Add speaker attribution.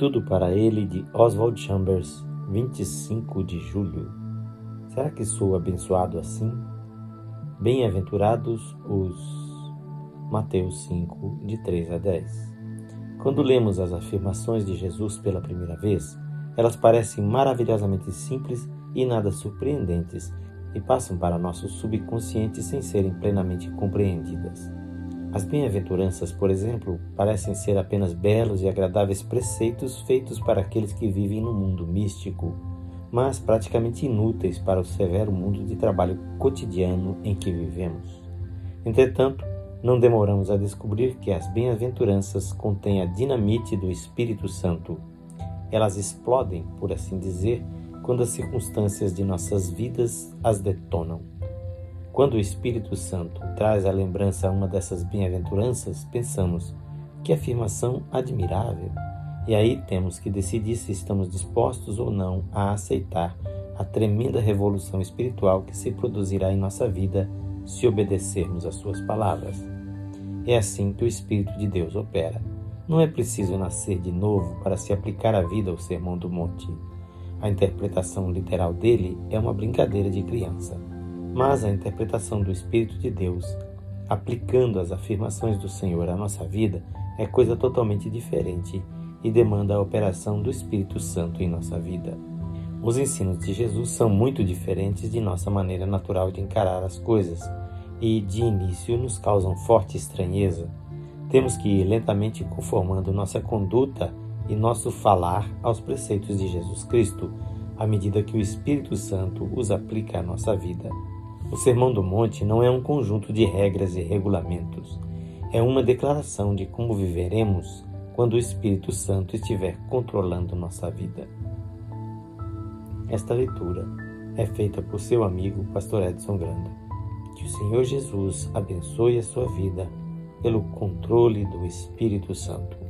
Speaker 1: Tudo para ele de Oswald Chambers, 25 de julho. Será que sou abençoado assim? Bem-aventurados os Mateus 5, de 3 a 10. Quando lemos as afirmações de Jesus pela primeira vez, elas parecem maravilhosamente simples e nada surpreendentes e passam para nosso subconsciente sem serem plenamente compreendidas. As bem-aventuranças, por exemplo, parecem ser apenas belos e agradáveis preceitos feitos para aqueles que vivem no mundo místico, mas praticamente inúteis para o severo mundo de trabalho cotidiano em que vivemos. Entretanto, não demoramos a descobrir que as bem-aventuranças contêm a dinamite do Espírito Santo. Elas explodem, por assim dizer, quando as circunstâncias de nossas vidas as detonam. Quando o Espírito Santo traz à lembrança uma dessas bem-aventuranças, pensamos que afirmação admirável. E aí temos que decidir se estamos dispostos ou não a aceitar a tremenda revolução espiritual que se produzirá em nossa vida se obedecermos às suas palavras. É assim que o Espírito de Deus opera. Não é preciso nascer de novo para se aplicar a vida ao Sermão do Monte. A interpretação literal dele é uma brincadeira de criança. Mas a interpretação do Espírito de Deus, aplicando as afirmações do Senhor à nossa vida, é coisa totalmente diferente e demanda a operação do Espírito Santo em nossa vida. Os ensinos de Jesus são muito diferentes de nossa maneira natural de encarar as coisas e, de início, nos causam forte estranheza. Temos que ir lentamente conformando nossa conduta e nosso falar aos preceitos de Jesus Cristo, à medida que o Espírito Santo os aplica à nossa vida. O Sermão do Monte não é um conjunto de regras e regulamentos. É uma declaração de como viveremos quando o Espírito Santo estiver controlando nossa vida. Esta leitura é feita por seu amigo, Pastor Edson Granda. Que o Senhor Jesus abençoe a sua vida pelo controle do Espírito Santo.